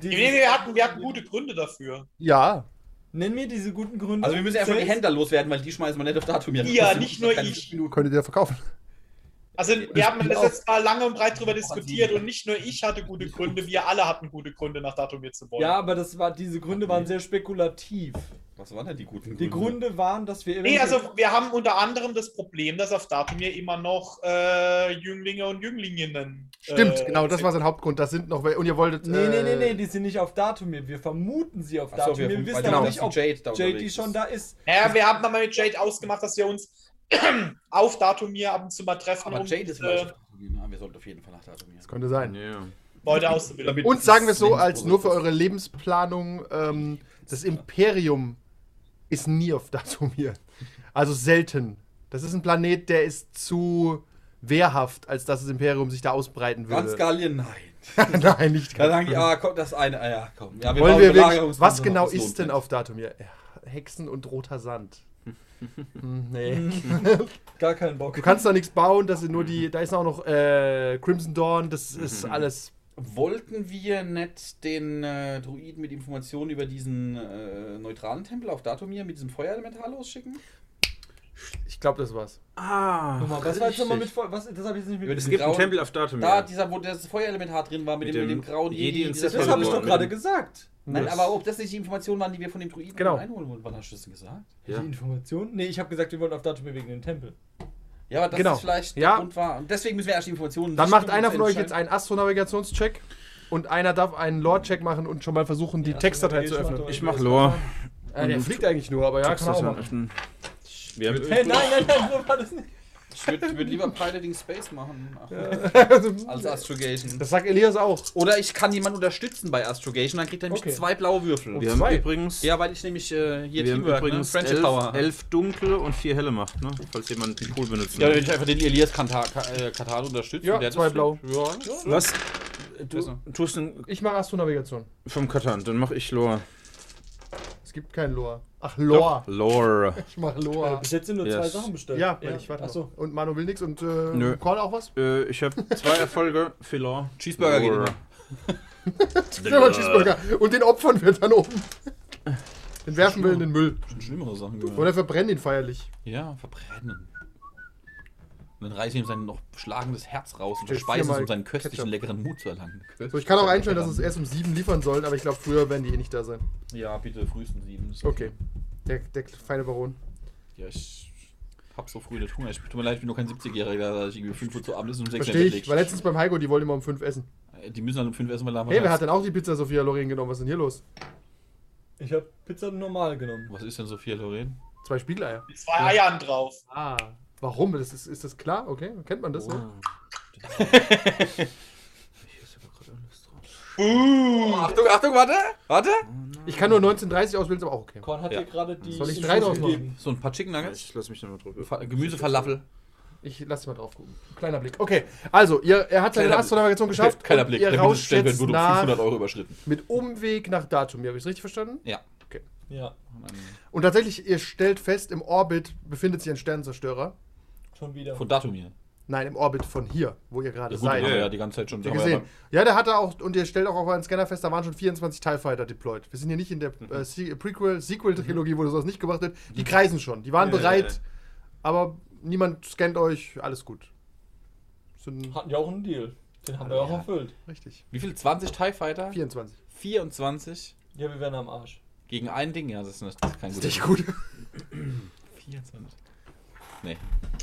S3: Die-
S6: Nee, wir, hatten, wir hatten gute Gründe dafür.
S1: Ja.
S3: Nenn mir diese guten Gründe.
S2: Also wir müssen erstmal die Händler loswerden, weil die schmeißen wir nicht auf Datum hier.
S6: Ja,
S2: Das
S6: nicht nur ich.
S2: Minuten.
S1: Könntet ihr verkaufen.
S6: Also wir haben das jetzt mal lange und breit drüber diskutiert und nicht nur ich hatte gute Gründe, wir alle hatten gute Gründe, nach Datumir zu wollen.
S3: Ja, aber das war, diese Gründe waren sehr spekulativ.
S2: Was waren denn die guten
S3: Die Gründe waren, dass wir
S6: Nee, also wir haben unter anderem das Problem, dass auf Datumir immer noch äh, Jünglinge und Jünglinger.
S1: Stimmt,
S6: äh,
S1: genau, das war sein Hauptgrund. Das sind noch wel- Und ihr wolltet.
S3: Nee, nee, nee, nee,
S1: äh,
S3: die sind nicht auf Datumir. Wir vermuten sie auf
S2: Ach so,
S3: Datumir.
S2: wir-
S3: Wir wissen
S1: genau,
S3: nicht, ob
S2: die Jade da
S3: JD
S2: unterwegs
S3: schon da ist.
S6: Ja, wir haben dann mal mit Jade ausgemacht, dass wir uns auf Datumir ab und zu mal treffen,
S2: Aber
S6: um
S2: Jade ist Datum. Ja, wir sollten auf jeden Fall nach Datum
S1: Das könnte sein.
S5: Ja.
S6: Leute auszubilden.
S1: Und sagen wir es so, als nur für eure Lebensplanung, ähm, das Imperium ist nie auf Datumir. Also selten. Das ist ein Planet, der ist zu wehrhaft, als dass das Imperium sich da ausbreiten
S2: Ganz
S1: würde.
S2: Gallien, nein.
S1: Nein, nicht
S2: Da sagen die, ah, komm, das eine, ah ja, komm. Ja,
S1: Wollen
S2: bauen
S1: wir wirklich, was genau
S2: das lohnt
S1: ist denn auf Datumir? Hexen und roter Sand. Hm, nee.
S3: Gar keinen Bock.
S1: Du kannst da nichts bauen, das sind nur die, da ist auch noch äh, Crimson Dawn, das ist alles.
S2: Wollten wir nicht den äh, Druiden mit Informationen über diesen äh, neutralen Tempel auf Datumir mit diesem Feuerelementar losschicken?
S1: Ich glaube, das war's.
S5: Ah,
S3: Nochmal, was war jetzt nochmal mit. Voll- Was, das habe ich jetzt nicht
S2: Über
S3: mit.
S5: Es
S2: diesen
S5: gibt einen
S2: grauen-
S5: Tempel auf Datum.
S2: Da, dieser, wo das Feuerelementar drin war, mit,
S5: Mit
S2: dem, mit
S5: dem
S2: dem grauen
S5: Jedi
S2: Jedi.
S5: und
S2: dieser
S5: Sith
S3: Das habe ich doch gerade gesagt.
S2: Nein, aber ob das nicht die Informationen waren, die wir von dem Druiden
S1: Genau.
S2: einholen wollten, wann hast du das denn gesagt?
S5: Ja.
S3: Die Information? Nee, ich habe gesagt, wir wollen auf Datumir wegen dem Tempel.
S2: Ja, aber das
S1: Genau.
S2: ist vielleicht
S1: Ja.
S2: der Grund war. Und deswegen müssen wir erst die Informationen
S1: Dann macht einer von euch jetzt einen Astronavigationscheck und einer darf einen Lore-Check machen und schon mal versuchen, die
S3: Ja,
S1: Textdatei zu öffnen.
S5: Ich mach Lore.
S1: Äh, der fliegt eigentlich nur, aber ja, kann auch machen.
S5: öffnen.
S4: Wir haben
S3: Hey, nein, nein, nein, so war das nicht.
S2: Ich würde würd lieber Piloting Space machen. Als Astrogation.
S1: Das sagt Elias auch.
S2: Oder ich kann jemanden unterstützen bei Astrogation, dann kriegt er nämlich
S3: Okay.
S2: zwei blaue Würfel.
S5: Wir haben übrigens,
S2: Ja, weil ich nämlich äh, hier
S5: wir haben
S2: Teamwork, ne?
S5: übrigens
S2: Friendship
S5: elf,
S2: Power.
S5: elf dunkle und vier helle macht, ne? Falls jemand einen Pool benutzen
S2: Ja,
S5: will.
S2: wenn ich einfach den Elias äh, Katal unterstütze.
S1: Ja,
S2: der
S1: zwei blau.
S2: Ja, ja.
S5: Was? Du tust den
S1: Ich mache Astronavigation.
S5: vom Katan, dann mach ich Lore.
S1: Es gibt kein Lore. Ach, Lore.
S5: Lore.
S1: Ich mache
S3: Äh,
S1: Lore.
S3: bis jetzt sind nur
S5: Yes.
S3: zwei Sachen bestellt.
S1: Ja, weil ich warte.
S3: Achso.
S1: Und Manu will nichts und äh,
S5: Nö.
S1: Korn auch was?
S5: Äh, ich habe zwei Erfolge für Lore.
S2: Cheeseburger geht
S5: Lore.
S2: immer.
S1: Ja, mal Cheeseburger. Und den opfern wir dann oben. Den werfen wir in den Müll.
S2: Schon schlimmere Sachen gehört.
S1: Oder verbrennen ihn feierlich.
S2: Ja, verbrennen. Und dann reißt ihm sein noch schlagendes Herz raus und verspeist es, um seinen köstlichen,
S1: Ketchup.
S2: leckeren Mut zu erlangen.
S1: So, ich kann auch einstellen, dass es erst um sieben liefern sollen, aber ich glaube, früher werden die eh nicht da sein.
S2: Ja, bitte frühestens sieben.
S1: Okay. Der, der feine Baron.
S2: Ja, ich hab so früh nicht Hunger. Ich tut mir leid, ich bin nur kein 70-Jähriger, da ich irgendwie 5 Uhr zu Abend ist und um 6 Uhr
S1: ich. War letztens beim Heiko, die wollten immer um fünf essen.
S2: Äh, Die müssen dann um 5 essen, weil da haben wir
S1: Hey, wer hat denn auch die Pizza Sophia Loren genommen? Was ist denn hier los?
S3: Ich habe Pizza normal genommen.
S2: Was ist denn Sophia Loren?
S1: Zwei Spiegeleier.
S6: Mit zwei Eiern drauf.
S1: Ah. Warum? Das ist, ist das klar? Okay, kennt man das so?
S2: Oh, Achtung, Achtung, warte! Warte!
S1: Ich kann nur 1930 auswählen, ist aber auch okay.
S3: Korn hat
S2: Ja.
S3: dir gerade die.
S1: Soll ich drei draus
S3: gegeben.
S2: So ein paar Chicken Nuggets.
S5: Ich lass mich nochmal drüber.
S2: Fa Gemüsefalafel.
S1: Ich lasse mal drauf gucken. Kleiner Blick. Okay, also, ihr, er hat seine
S2: Kleiner
S1: Astronavigation geschafft.
S2: Keiner
S1: und
S2: Blick.
S1: Ihr
S2: Der
S1: rauscht jetzt
S2: wurde um
S1: nach,
S2: 500 Euro überschritten.
S1: mit Umweg nach Datum. Habe ich es richtig verstanden?
S2: Ja.
S3: Ja,
S1: Und tatsächlich, ihr stellt fest, im Orbit befindet sich ein Sternenzerstörer.
S3: Schon wieder.
S2: Von Datumir.
S1: Nein, im Orbit von hier, wo ihr gerade
S2: Ja,
S1: seid.
S5: ja.
S2: ja die ganze Zeit schon. Wir
S1: gesehen. Ja, der hatte auch, und ihr stellt auch auf einen Scanner fest, da waren schon 24 TIE Fighter deployed. Wir sind hier nicht in der äh, Se- Prequel, Sequel-Trilogie, wo das sowas nicht gemacht wird. Die kreisen schon. Die waren
S5: Ja,
S1: bereit,
S5: ja, ja.
S1: aber niemand scannt euch. Alles gut. Sind
S3: Hatten ja auch einen Deal. Den haben wir auch
S2: Ja.
S3: erfüllt.
S1: richtig.
S2: Wie viel? 20 TIE Fighter?
S1: 24.
S2: 24
S3: Ja, wir werden am Arsch.
S2: gegen ein Ding? Ja, das ist nicht- das ist kein
S1: Ist
S2: guter
S1: nicht gut.
S2: 24. Nee,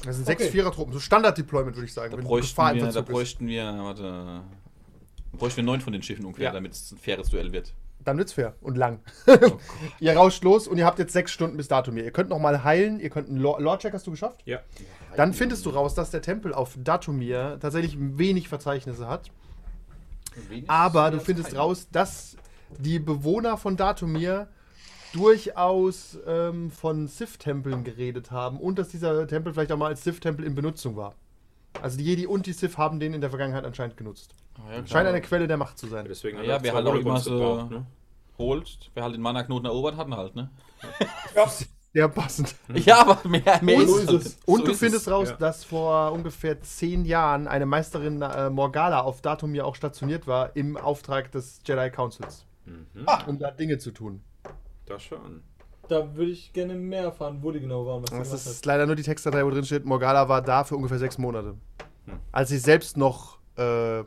S1: Das sind sechs
S3: Okay.
S1: Vierer-Truppen. So Standard-Deployment, würde ich sagen.
S2: da
S1: wenn
S2: bräuchten, wir, da bräuchten wir, warte, bräuchten wir neun von den Schiffen ungefähr,
S1: Ja.
S2: damit es ein faires Duell wird.
S1: Dann wird's fair und lang.
S2: Oh
S1: ihr rauscht los und ihr habt jetzt sechs Stunden bis Datum hier. Ihr könnt noch mal heilen. Ihr könnt einen Lore-Check hast du geschafft?
S4: Ja.
S1: Dann findest du raus, dass der Tempel auf Datumir tatsächlich wenig Verzeichnisse hat. Aber du findest raus, dass die Bewohner von Datumir durchaus ähm, von Sith-Tempeln geredet haben und dass dieser Tempel vielleicht auch mal als Sith-Tempel in Benutzung war. Also die Jedi und die Sith haben den in der Vergangenheit anscheinend genutzt.
S2: Ah, ja, klar.
S1: Scheint eine Quelle der Macht zu sein.
S4: Deswegen
S2: Ja,
S4: er
S2: wer halt auch immer so-
S4: gebraucht, ne?
S2: holt, wer halt den Mana-Knoten erobert hat, halt, ne?
S1: Sehr passend.
S2: Ja, aber mehr, mehr
S1: Und-
S2: ist es. halt.
S1: Und
S2: So
S1: du
S2: ist
S1: findest
S2: es.
S1: raus,
S4: ja.
S1: dass vor ungefähr zehn Jahren eine Meisterin äh, Morgala auf Datumir auch stationiert war im Auftrag des Jedi Councils,
S4: Mhm.
S1: um da Dinge zu tun.
S4: Das schon.
S3: Da würde ich gerne mehr erfahren, wo die genau waren,
S1: Das ist leider nur die Textdatei, wo drin steht, Morgala war da für ungefähr sechs Monate.
S4: Hm.
S1: Als sie selbst noch äh,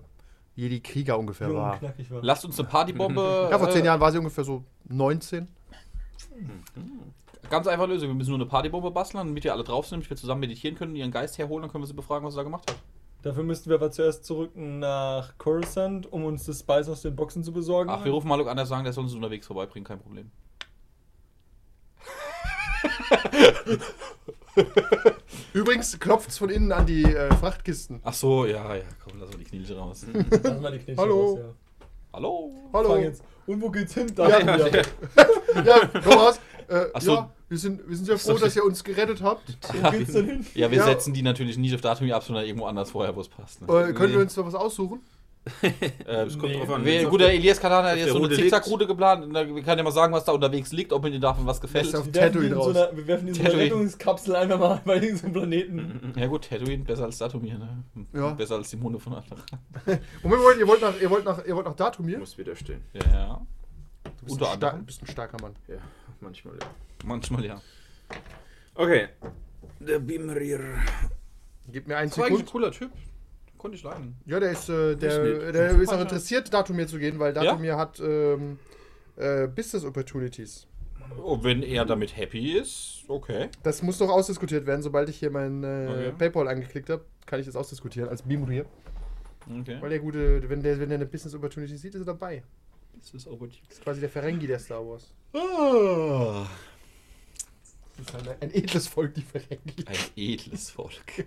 S1: Jedi-Krieger ungefähr
S3: Jung
S1: war.
S3: knackig war.
S2: Lasst uns eine Partybombe.
S1: Ja, vor zehn
S2: äh,
S1: Jahren war sie ungefähr so 19.
S2: Ganz einfach Lösung. Wir müssen nur eine Partybombe basteln, damit wir alle drauf sind, damit wir zusammen meditieren können, ihren Geist herholen, dann können wir sie befragen, was sie da gemacht hat.
S3: Dafür müssten wir aber zuerst zurück nach Coruscant, um uns das Spice aus den Boxen zu besorgen.
S2: Ach, wir rufen Maluk an, der sagen, der soll uns unterwegs vorbeibringen, kein Problem.
S1: Übrigens klopft es von innen an die äh, Frachtkisten.
S2: Ach so, ja, ja, komm, lass mal die Knilche raus.
S3: Lass mal die
S1: Hallo.
S3: raus, ja.
S2: Hallo?
S1: Hallo.
S3: Fang jetzt. Und wo geht's hin? Da
S1: Ja. Ja, komm raus. Äh,
S2: Ach so.
S1: Ja, wir sind, wir sind sehr froh, dass ihr uns gerettet habt.
S3: Wo geht's denn hin?
S2: Ja, wir
S1: Ja.
S2: setzen die natürlich nicht auf Datum ab, sondern irgendwo anders vorher, wo es passt. Ne?
S1: Äh, können wir uns noch was aussuchen?
S2: Äh,
S4: Das kommt
S3: Nee.
S4: drauf an.
S2: Wer, gut, der Elias Katana hat jetzt so eine. Zickzackroute geplant. und da kann ja mal sagen, was da unterwegs liegt, ob mir davon was gefällt.
S3: Wir so einer, wir werfen die in so. Rettungskapsel einfach mal bei diesem Planeten.
S2: Ja gut, Tatooine besser als Datumir, ne?
S1: Ja.
S2: Besser als die Monde von Anfang.
S1: Moment, Moment, ihr wollt nach, ihr wollt nach, ihr wollt nach Datumir?
S4: muss widerstehen.
S2: Ja.
S1: Du bist,
S2: Unter
S1: ein, star
S2: anderem.
S1: bist ein starker Mann.
S4: Ja, manchmal ja.
S2: Manchmal ja.
S4: Okay. Der Bimrir.
S1: Gib mir einen Sekund.
S2: ein cooler Typ. Konnte ich leiden.
S1: Ja, der ist, äh, der, der ist auch interessiert, Datumir zu gehen, weil Datumir hat ähm, äh, Business Opportunities.
S2: Oh, wenn er damit happy ist, okay.
S1: Das muss doch ausdiskutiert werden. Sobald ich hier mein äh,
S2: Okay.
S1: Paypal angeklickt habe, kann ich das ausdiskutieren als Bimurier.
S2: Okay.
S1: Weil der gute, wenn der, wenn der eine Business Opportunity sieht, ist er dabei.
S2: Das ist aber
S1: Das ist quasi der Ferengi der Star Wars.
S2: Ah,
S1: Das ist halt ein edles Volk, die Ferengi.
S2: ein edles Volk.